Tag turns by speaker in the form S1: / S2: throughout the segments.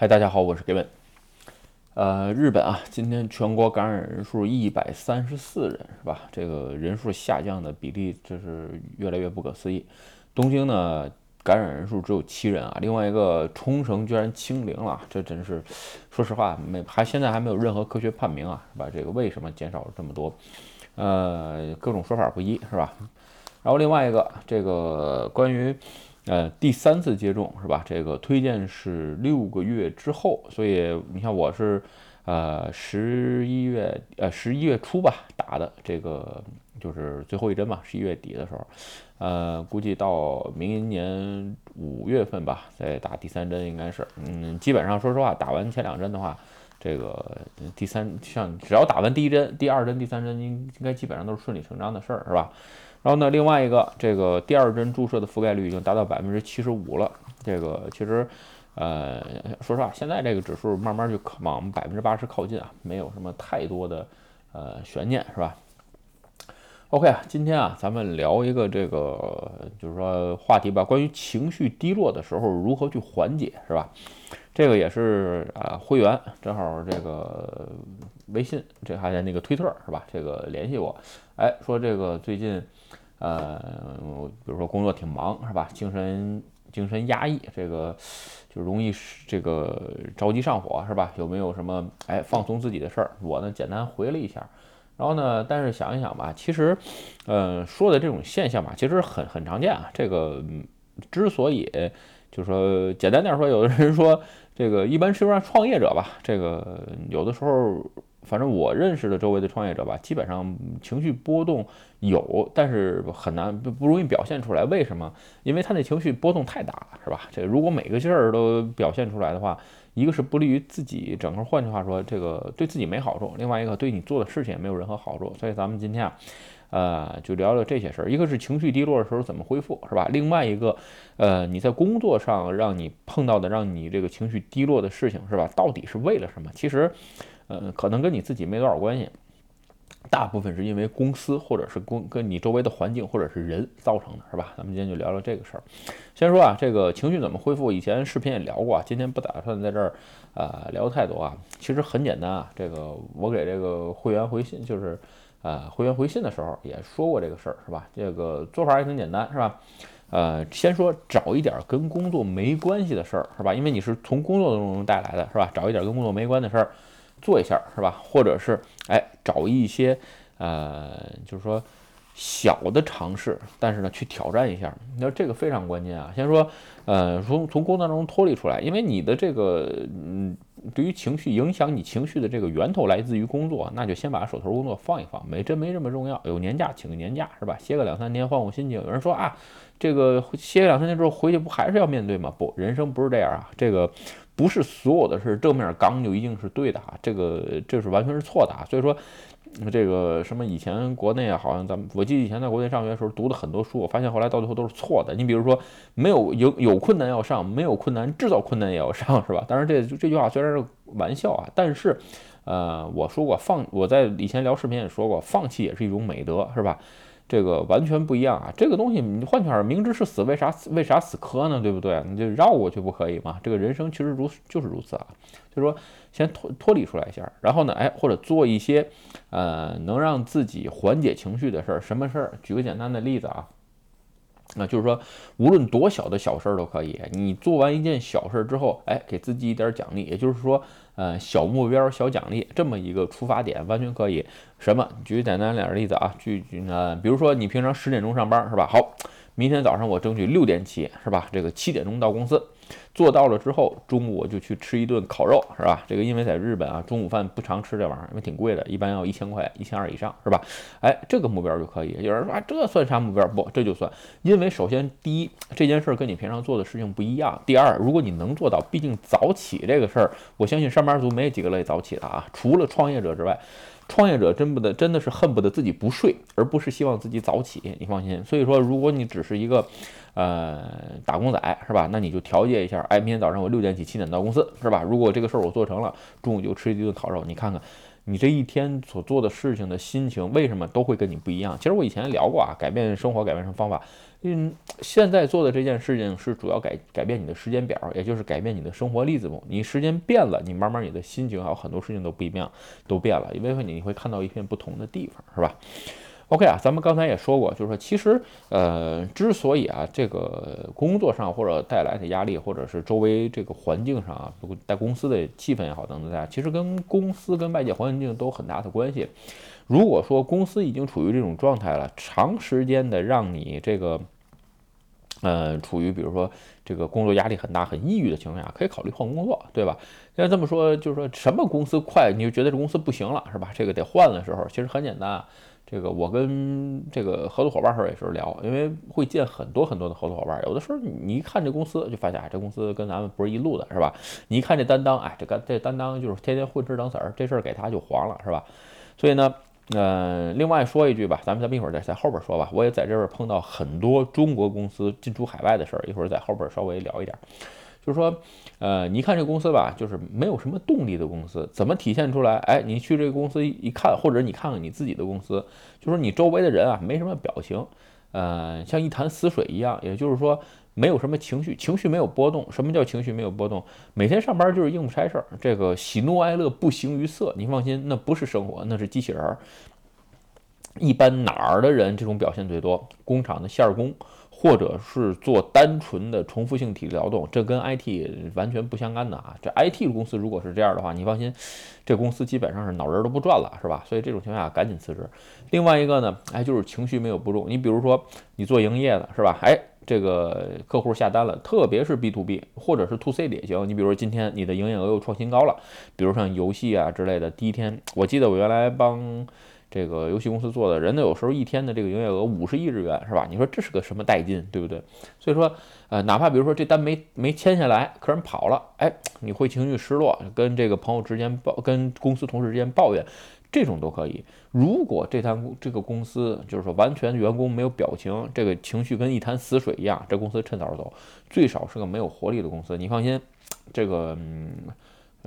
S1: 嗨，大家好，我是 Gavin。呃，日本啊，今天全国感染人数一百三十四人，是吧？这个人数下降的比例，这是越来越不可思议。东京呢，感染人数只有七人啊。另外一个冲绳居然清零了，这真是，说实话，没还现在还没有任何科学判明啊，是吧？这个为什么减少了这么多？呃，各种说法不一，是吧？然后另外一个，这个关于。呃，第三次接种是吧？这个推荐是六个月之后，所以你看我是，呃，十一月呃十一月初吧打的，这个就是最后一针嘛，十一月底的时候，呃，估计到明年五月份吧再打第三针应该是，嗯，基本上说实话，打完前两针的话，这个第三像只要打完第一针、第二针、第三针，应应该基本上都是顺理成章的事儿，是吧？然后呢，另外一个，这个第二针注射的覆盖率已经达到百分之七十五了。这个其实，呃，说实话，现在这个指数慢慢就往百分之八十靠近啊，没有什么太多的呃悬念，是吧？OK 啊，今天啊，咱们聊一个这个就是说话题吧，关于情绪低落的时候如何去缓解，是吧？这个也是啊，会员正好这个微信，这还在那个推特是吧？这个联系我，哎，说这个最近。呃，比如说工作挺忙是吧？精神精神压抑，这个就容易这个着急上火是吧？有没有什么哎放松自己的事儿？我呢简单回了一下，然后呢，但是想一想吧，其实，呃，说的这种现象吧，其实很很常见啊。这个之所以就说简单点说，有的人说这个一般是说创业者吧，这个有的时候。反正我认识的周围的创业者吧，基本上情绪波动有，但是很难不不容易表现出来。为什么？因为他那情绪波动太大了，是吧？这如果每个事儿都表现出来的话，一个是不利于自己整个，换句话说，这个对自己没好处；另外一个对你做的事情也没有任何好处。所以咱们今天啊，呃，就聊聊这些事儿。一个是情绪低落的时候怎么恢复，是吧？另外一个，呃，你在工作上让你碰到的让你这个情绪低落的事情，是吧？到底是为了什么？其实。呃，可能跟你自己没多少关系，大部分是因为公司或者是公跟你周围的环境或者是人造成的，是吧？咱们今天就聊聊这个事儿。先说啊，这个情绪怎么恢复？以前视频也聊过，今天不打算在这儿啊聊太多啊。其实很简单啊，这个我给这个会员回信，就是呃会员回信的时候也说过这个事儿，是吧？这个做法也挺简单，是吧？呃，先说找一点跟工作没关系的事儿，是吧？因为你是从工作当中带来的，是吧？找一点跟工作没关的事儿。做一下是吧？或者是哎，找一些呃，就是说小的尝试，但是呢，去挑战一下。那这个非常关键啊。先说呃，从从工作当中脱离出来，因为你的这个嗯，对于情绪影响你情绪的这个源头来自于工作，那就先把手头工作放一放，没真没这么重要。有年假请个年假是吧？歇个两三天换换心情。有人说啊，这个歇两三天之后回去不还是要面对吗？不，人生不是这样啊。这个。不是所有的事正面刚就一定是对的啊，这个这是完全是错的啊。所以说，这个什么以前国内啊，好像咱们我记得以前在国内上学的时候读的很多书，我发现后来到最后都是错的。你比如说，没有有有困难要上，没有困难制造困难也要上，是吧？当然这这句话虽然是玩笑啊，但是呃，我说过放我在以前聊视频也说过，放弃也是一种美德，是吧？这个完全不一样啊！这个东西你换句话说，明知是死，为啥为啥死磕呢？对不对？你就绕过去不可以吗？这个人生其实如就是如此啊。就是说，先脱脱离出来一下，然后呢，哎，或者做一些呃能让自己缓解情绪的事儿。什么事儿？举个简单的例子啊。那就是说，无论多小的小事儿都可以。你做完一件小事儿之后，哎，给自己一点奖励，也就是说，呃，小目标、小奖励这么一个出发点，完全可以。什么？举简单点儿例子啊，举举呃，比如说你平常十点钟上班是吧？好，明天早上我争取六点起是吧？这个七点钟到公司。做到了之后，中午我就去吃一顿烤肉，是吧？这个因为在日本啊，中午饭不常吃这玩意儿，因为挺贵的，一般要一千块、一千二以上，是吧？哎，这个目标就可以。有人说啊，这算啥目标？不，这就算，因为首先第一，这件事儿跟你平常做的事情不一样；第二，如果你能做到，毕竟早起这个事儿，我相信上班族没几个乐意早起的啊，除了创业者之外。创业者真不得，真的是恨不得自己不睡，而不是希望自己早起。你放心。所以说，如果你只是一个，呃，打工仔，是吧？那你就调节一下。哎，明天早上我六点起，七点到公司，是吧？如果这个事儿我做成了，中午就吃一顿烤肉。你看看，你这一天所做的事情的心情，为什么都会跟你不一样？其实我以前聊过啊，改变生活，改变什么方法？嗯，现在做的这件事情是主要改改变你的时间表，也就是改变你的生活例子你时间变了，你慢慢你的心情还有很多事情都不一样，都变了，因为你会看到一片不同的地方，是吧？OK 啊，咱们刚才也说过，就是说，其实，呃，之所以啊，这个工作上或者带来的压力，或者是周围这个环境上啊，在公司的气氛也好等等的，其实跟公司跟外界环境都有很大的关系。如果说公司已经处于这种状态了，长时间的让你这个，呃，处于比如说这个工作压力很大、很抑郁的情况下，可以考虑换工作，对吧？要这么说，就是说什么公司快，你就觉得这公司不行了，是吧？这个得换的时候，其实很简单。这个我跟这个合作伙伴时候也是聊，因为会见很多很多的合作伙伴，有的时候你一看这公司就发现，哎，这公司跟咱们不是一路的，是吧？你一看这担当，哎，这个这担当就是天天混吃等死儿，这事儿给他就黄了，是吧？所以呢，呃，另外说一句吧，咱们咱们一会儿再在后边说吧。我也在这边碰到很多中国公司进出海外的事儿，一会儿在后边稍微聊一点。就是说，呃，你看这公司吧，就是没有什么动力的公司，怎么体现出来？哎，你去这个公司一看，或者你看看你自己的公司，就说你周围的人啊，没什么表情，呃，像一潭死水一样，也就是说没有什么情绪，情绪没有波动。什么叫情绪没有波动？每天上班就是应付差事儿，这个喜怒哀乐不形于色。你放心，那不是生活，那是机器人儿。一般哪儿的人这种表现最多？工厂的线工。或者是做单纯的重复性体力劳动，这跟 IT 完全不相干的啊！这 IT 公司如果是这样的话，你放心，这公司基本上是脑仁都不转了，是吧？所以这种情况下赶紧辞职。另外一个呢，哎，就是情绪没有波动。你比如说你做营业的是吧？哎，这个客户下单了，特别是 B to B 或者是 To C 的也行。你比如说今天你的营业额又创新高了，比如像游戏啊之类的，第一天我记得我原来帮。这个游戏公司做的人呢，有时候一天的这个营业额五十亿日元，是吧？你说这是个什么代金，对不对？所以说，呃，哪怕比如说这单没没签下来，客人跑了，哎，你会情绪失落，跟这个朋友之间抱，跟公司同事之间抱怨，这种都可以。如果这摊这个公司就是说完全员工没有表情，这个情绪跟一潭死水一样，这公司趁早走，最少是个没有活力的公司。你放心，这个嗯。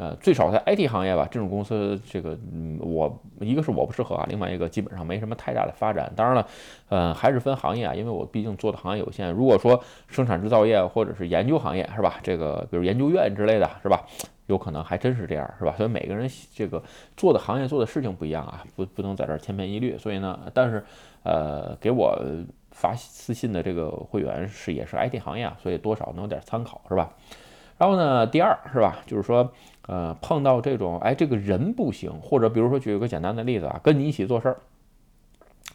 S1: 呃，最少在 IT 行业吧，这种公司，这个，嗯，我一个是我不适合啊，另外一个基本上没什么太大的发展。当然了，呃，还是分行业啊，因为我毕竟做的行业有限。如果说生产制造业或者是研究行业，是吧？这个比如研究院之类的是吧？有可能还真是这样，是吧？所以每个人这个做的行业做的事情不一样啊，不不能在这儿千篇一律。所以呢，但是，呃，给我发私信的这个会员是也是 IT 行业啊，所以多少能有点参考，是吧？然后呢，第二是吧，就是说。呃，碰到这种，哎，这个人不行，或者比如说举一个简单的例子啊，跟你一起做事儿，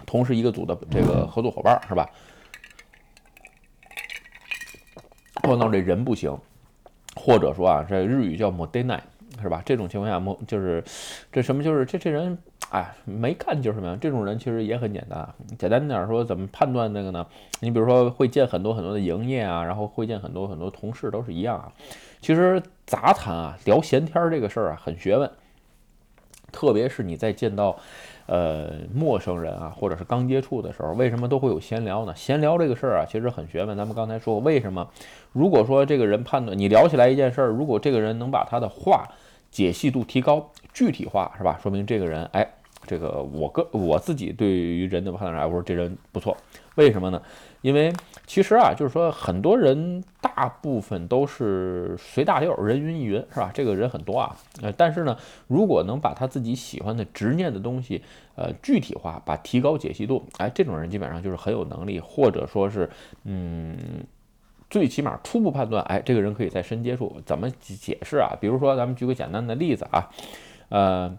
S1: 同时一个组的这个合作伙伴是吧？碰到这人不行，或者说啊，这日语叫 m o d e n a 是吧？这种情况下，么就是这什么就是这这人，哎，没干就是什么呀？这种人其实也很简单，简单点说，怎么判断那个呢？你比如说会见很多很多的营业啊，然后会见很多很多同事，都是一样啊。其实杂谈啊，聊闲天儿这个事儿啊，很学问。特别是你在见到，呃，陌生人啊，或者是刚接触的时候，为什么都会有闲聊呢？闲聊这个事儿啊，其实很学问。咱们刚才说，为什么？如果说这个人判断你聊起来一件事儿，如果这个人能把他的话解析度提高、具体化，是吧？说明这个人，哎，这个我个我自己对于人的判断，我说这人不错。为什么呢？因为其实啊，就是说很多人大部分都是随大流，人云亦云，是吧？这个人很多啊，呃，但是呢，如果能把他自己喜欢的执念的东西，呃，具体化，把提高解析度，哎，这种人基本上就是很有能力，或者说是，嗯，最起码初步判断，哎，这个人可以再深接触。怎么解释啊？比如说，咱们举个简单的例子啊，呃。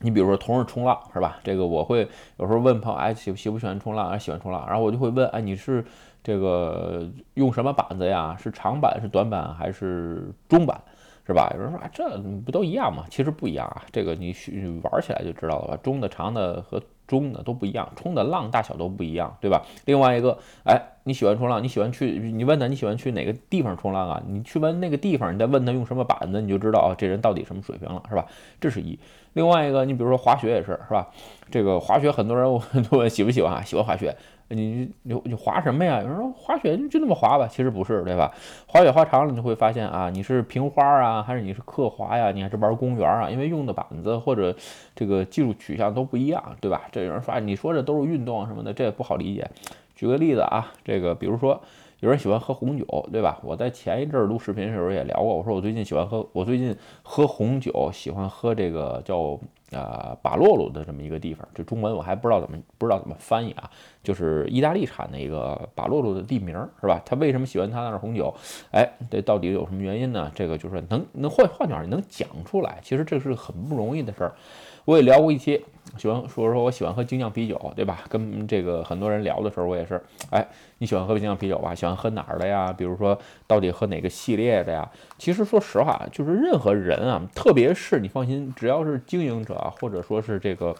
S1: 你比如说同日冲浪是吧？这个我会有时候问朋友，哎，喜喜不喜欢冲浪？哎，喜欢冲浪。然后我就会问，哎，你是这个用什么板子呀？是长板、是短板还是中板，是吧？有人说，哎，这不都一样吗？其实不一样啊。这个你玩起来就知道了吧？中的、长的和中的都不一样，冲的浪大小都不一样，对吧？另外一个，哎，你喜欢冲浪，你喜欢去，你问他你喜欢去哪个地方冲浪啊？你去问那个地方，你再问他用什么板子，你就知道啊，这人到底什么水平了，是吧？这是一。另外一个，你比如说滑雪也是，是吧？这个滑雪很多人都问 喜不喜欢啊？喜欢滑雪，你你你滑什么呀？有人说滑雪就那么滑吧，其实不是，对吧？滑雪滑长了，你会发现啊，你是平滑啊，还是你是刻滑呀？你还是玩公园啊？因为用的板子或者这个技术取向都不一样，对吧？这有人说啊，你说这都是运动什么的，这也不好理解。举个例子啊，这个比如说有人喜欢喝红酒，对吧？我在前一阵录视频的时候也聊过，我说我最近喜欢喝，我最近喝红酒，喜欢喝这个叫。啊，巴洛鲁的这么一个地方，这中文我还不知道怎么不知道怎么翻译啊，就是意大利产的一个巴洛鲁的地名，是吧？他为什么喜欢他那儿红酒？哎，这到底有什么原因呢？这个就是能能换换句话，能讲出来，其实这是很不容易的事儿。我也聊过一期，喜欢说说我喜欢喝精酿啤酒，对吧？跟这个很多人聊的时候，我也是，哎，你喜欢喝精酿啤酒吧？喜欢喝哪儿的呀？比如说，到底喝哪个系列的呀？其实说实话，就是任何人啊，特别是你放心，只要是经营者啊，或者说是这个，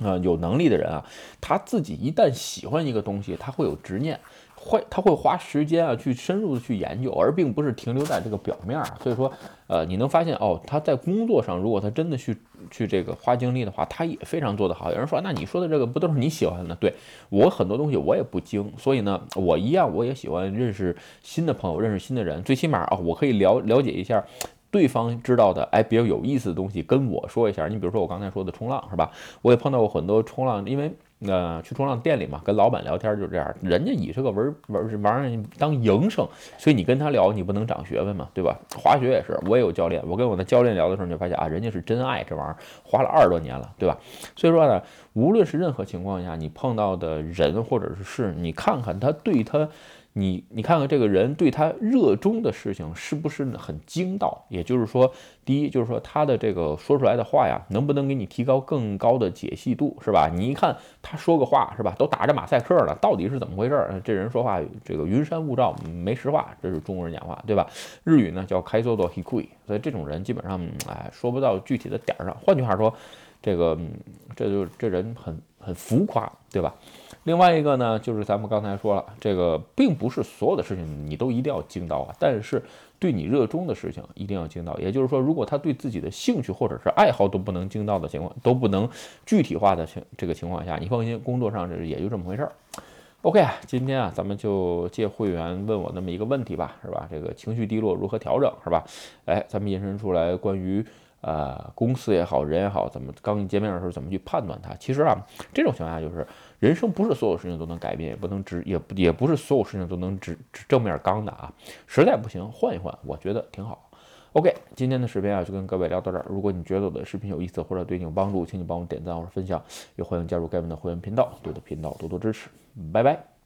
S1: 呃，有能力的人啊，他自己一旦喜欢一个东西，他会有执念。会，他会花时间啊，去深入的去研究，而并不是停留在这个表面儿。所以说，呃，你能发现哦，他在工作上，如果他真的去去这个花精力的话，他也非常做得好。有人说，那你说的这个不都是你喜欢的？对我很多东西我也不精，所以呢，我一样我也喜欢认识新的朋友，认识新的人。最起码啊，我可以了了解一下对方知道的，哎，比较有意思的东西跟我说一下。你比如说我刚才说的冲浪是吧？我也碰到过很多冲浪，因为。那去冲浪店里嘛，跟老板聊天就是这样，人家以这个玩玩玩意当营生，所以你跟他聊，你不能长学问嘛，对吧？滑雪也是，我也有教练，我跟我的教练聊的时候，你就发现啊，人家是真爱这玩意儿，滑了二十多年了，对吧？所以说呢，无论是任何情况下，你碰到的人或者是事，你看看他对他。你你看看这个人对他热衷的事情是不是很精到？也就是说，第一就是说他的这个说出来的话呀，能不能给你提高更高的解析度，是吧？你一看他说个话，是吧？都打着马赛克了，到底是怎么回事？这人说话这个云山雾罩没实话，这是中国人讲话，对吧？日语呢叫开说多 o d 所以这种人基本上哎说不到具体的点儿上。换句话说，这个这就这人很很浮夸，对吧？另外一个呢，就是咱们刚才说了，这个并不是所有的事情你都一定要精到啊，但是对你热衷的事情一定要精到。也就是说，如果他对自己的兴趣或者是爱好都不能精到的情况，都不能具体化的情这个情况下，你放心，工作上这也就这么回事儿。OK 啊，今天啊，咱们就借会员问我那么一个问题吧，是吧？这个情绪低落如何调整，是吧？哎，咱们延伸出来关于。呃，公司也好，人也好，怎么刚一见面的时候怎么去判断他？其实啊，这种情况下就是人生不是所有事情都能改变，也不能直，也不也不是所有事情都能直正面刚的啊。实在不行换一换，我觉得挺好。OK，今天的视频啊就跟各位聊到这儿。如果你觉得我的视频有意思或者对你有帮助，请你帮我点赞或者分享，也欢迎加入盖文的会员频道，对我的频道多多支持。拜拜。